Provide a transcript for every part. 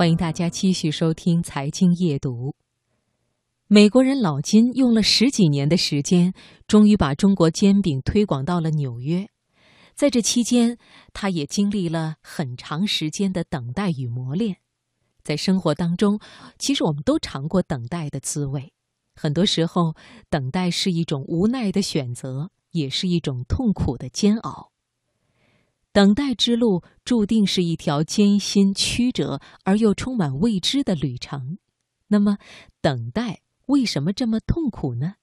欢迎大家继续收听《财经夜读》。美国人老金用了十几年的时间，终于把中国煎饼推广到了纽约。在这期间，他也经历了很长时间的等待与磨练。在生活当中，其实我们都尝过等待的滋味。很多时候，等待是一种无奈的选择，也是一种痛苦的煎熬。等待之路注定是一条艰辛曲折而又充满未知的旅程。那么，等待为什么这么痛苦呢？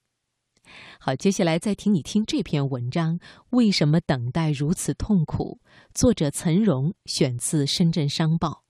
好，接下来再听你听这篇文章：为什么等待如此痛苦？作者岑荣，选自《深圳商报》。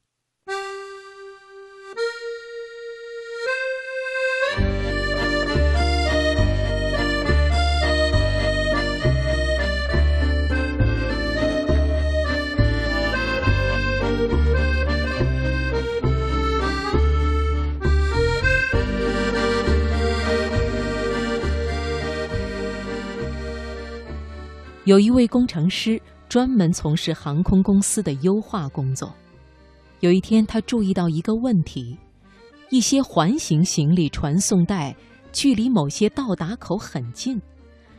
有一位工程师专门从事航空公司的优化工作。有一天，他注意到一个问题：一些环形行李传送带距离某些到达口很近，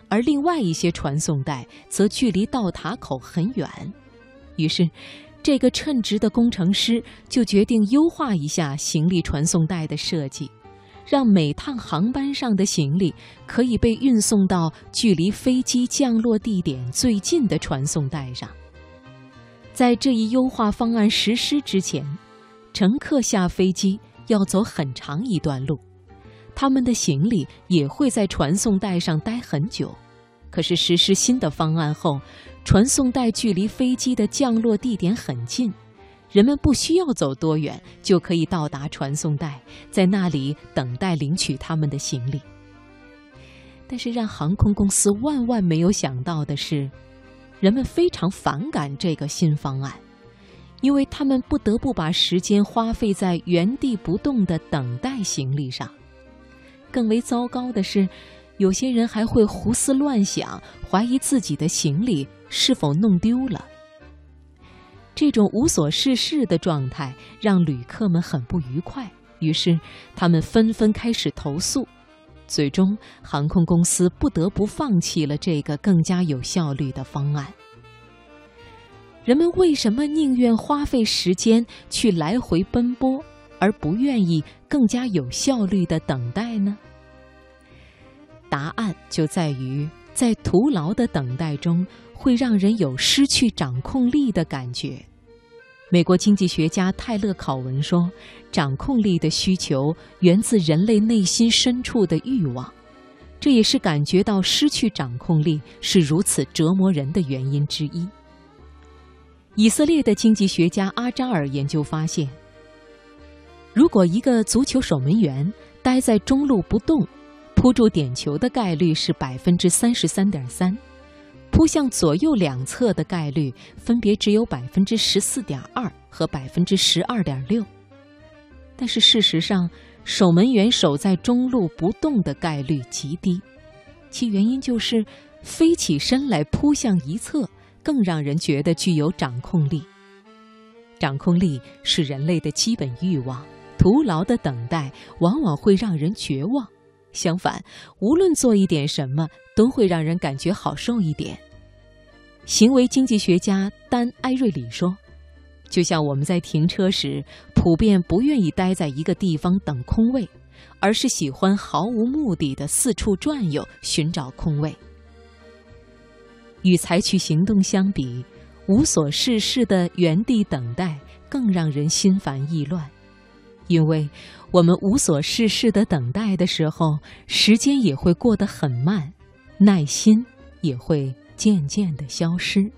而另外一些传送带则距离到达口很远。于是，这个称职的工程师就决定优化一下行李传送带的设计。让每趟航班上的行李可以被运送到距离飞机降落地点最近的传送带上。在这一优化方案实施之前，乘客下飞机要走很长一段路，他们的行李也会在传送带上待很久。可是实施新的方案后，传送带距离飞机的降落地点很近。人们不需要走多远就可以到达传送带，在那里等待领取他们的行李。但是，让航空公司万万没有想到的是，人们非常反感这个新方案，因为他们不得不把时间花费在原地不动的等待行李上。更为糟糕的是，有些人还会胡思乱想，怀疑自己的行李是否弄丢了。这种无所事事的状态让旅客们很不愉快，于是他们纷纷开始投诉。最终，航空公司不得不放弃了这个更加有效率的方案。人们为什么宁愿花费时间去来回奔波，而不愿意更加有效率的等待呢？答案就在于，在徒劳的等待中，会让人有失去掌控力的感觉。美国经济学家泰勒·考文说：“掌控力的需求源自人类内心深处的欲望，这也是感觉到失去掌控力是如此折磨人的原因之一。”以色列的经济学家阿扎尔研究发现，如果一个足球守门员待在中路不动，扑住点球的概率是百分之三十三点三。扑向左右两侧的概率分别只有百分之十四点二和百分之十二点六，但是事实上，守门员守在中路不动的概率极低，其原因就是飞起身来扑向一侧更让人觉得具有掌控力。掌控力是人类的基本欲望，徒劳的等待往往会让人绝望。相反，无论做一点什么，都会让人感觉好受一点。行为经济学家丹·埃瑞里说：“就像我们在停车时，普遍不愿意待在一个地方等空位，而是喜欢毫无目的的四处转悠，寻找空位。与采取行动相比，无所事事的原地等待更让人心烦意乱，因为我们无所事事的等待的时候，时间也会过得很慢，耐心也会。”渐渐的消失。